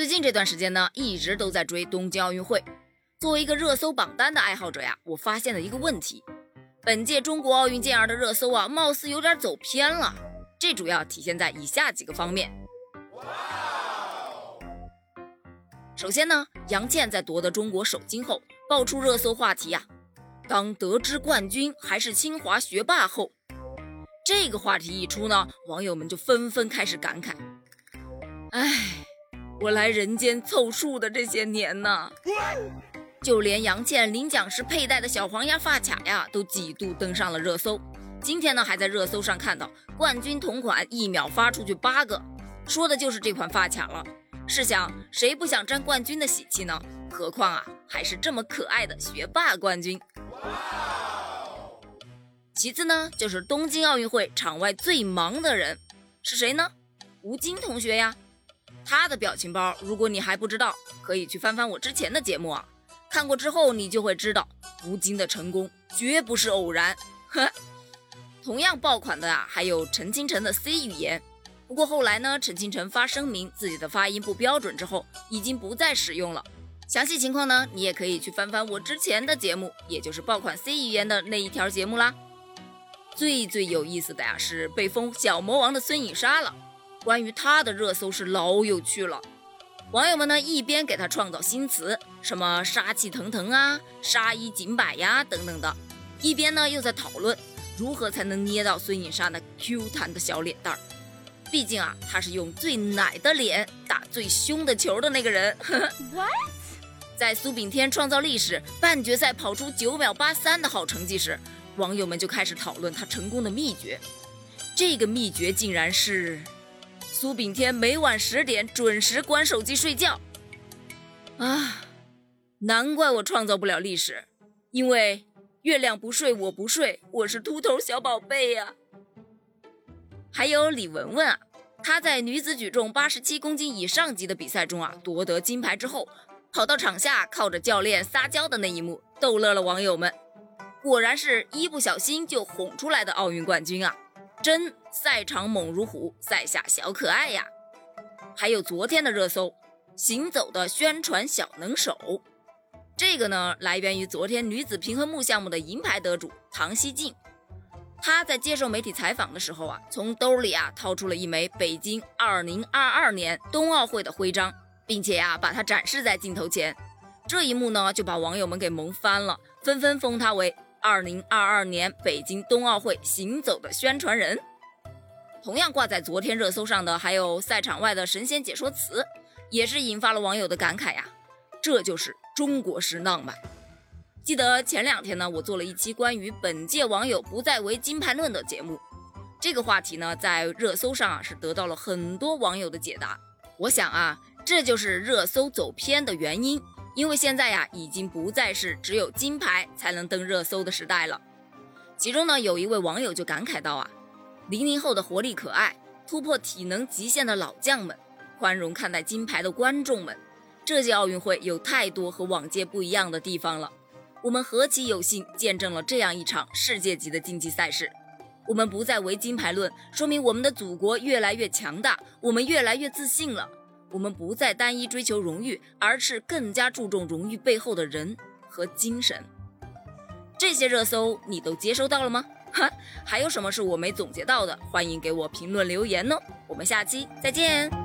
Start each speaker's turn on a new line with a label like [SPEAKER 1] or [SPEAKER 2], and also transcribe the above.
[SPEAKER 1] 最近这段时间呢，一直都在追东京奥运会。作为一个热搜榜单的爱好者呀，我发现了一个问题：本届中国奥运健儿的热搜啊，貌似有点走偏了。这主要体现在以下几个方面。首先呢，杨倩在夺得中国首金后，爆出热搜话题呀。当得知冠军还是清华学霸后，这个话题一出呢，网友们就纷纷开始感慨：哎，我来人间凑数的这些年呢。就连杨倩领奖时佩戴的小黄鸭发卡呀，都几度登上了热搜。今天呢，还在热搜上看到冠军同款一秒发出去八个，说的就是这款发卡了。试想，谁不想沾冠军的喜气呢？何况啊，还是这么可爱的学霸冠军。其次呢，就是东京奥运会场外最忙的人是谁呢？吴京同学呀。他的表情包，如果你还不知道，可以去翻翻我之前的节目啊。看过之后，你就会知道吴京的成功绝不是偶然。呵，同样爆款的啊，还有陈清晨的 C 语言。不过后来呢，陈清晨发声明自己的发音不标准之后，已经不再使用了。详细情况呢，你也可以去翻翻我之前的节目，也就是爆款 C 语言的那一条节目啦。最最有意思的呀，是被封小魔王的孙颖莎了。关于他的热搜是老有趣了。网友们呢一边给他创造新词，什么杀气腾腾啊、杀一儆百呀等等的，一边呢又在讨论如何才能捏到孙颖莎那 Q 弹的小脸蛋儿。毕竟啊，他是用最奶的脸打最凶的球的那个人。
[SPEAKER 2] What？
[SPEAKER 1] 在苏炳添创造历史半决赛跑出九秒八三的好成绩时，网友们就开始讨论他成功的秘诀。这个秘诀竟然是。苏炳添每晚十点准时关手机睡觉，啊，难怪我创造不了历史，因为月亮不睡我不睡，我是秃头小宝贝呀。还有李雯雯啊，她在女子举重八十七公斤以上级的比赛中啊夺得金牌之后，跑到场下靠着教练撒娇的那一幕，逗乐了网友们。果然是一不小心就哄出来的奥运冠军啊！真赛场猛如虎，赛下小可爱呀！还有昨天的热搜，行走的宣传小能手，这个呢来源于昨天女子平衡木项目的银牌得主唐西静。她在接受媒体采访的时候啊，从兜里啊掏出了一枚北京二零二二年冬奥会的徽章，并且呀把它展示在镜头前。这一幕呢就把网友们给萌翻了，纷纷封她为。二零二二年北京冬奥会行走的宣传人，同样挂在昨天热搜上的还有赛场外的神仙解说词，也是引发了网友的感慨呀。这就是中国式浪漫。记得前两天呢，我做了一期关于本届网友不再为金牌论的节目，这个话题呢在热搜上啊是得到了很多网友的解答。我想啊，这就是热搜走偏的原因。因为现在呀，已经不再是只有金牌才能登热搜的时代了。其中呢，有一位网友就感慨到啊，零零后的活力可爱、突破体能极限的老将们，宽容看待金牌的观众们，这届奥运会有太多和往届不一样的地方了。我们何其有幸见证了这样一场世界级的竞技赛事。我们不再唯金牌论，说明我们的祖国越来越强大，我们越来越自信了。我们不再单一追求荣誉，而是更加注重荣誉背后的人和精神。这些热搜你都接收到了吗？哈，还有什么是我没总结到的？欢迎给我评论留言哦。我们下期再见。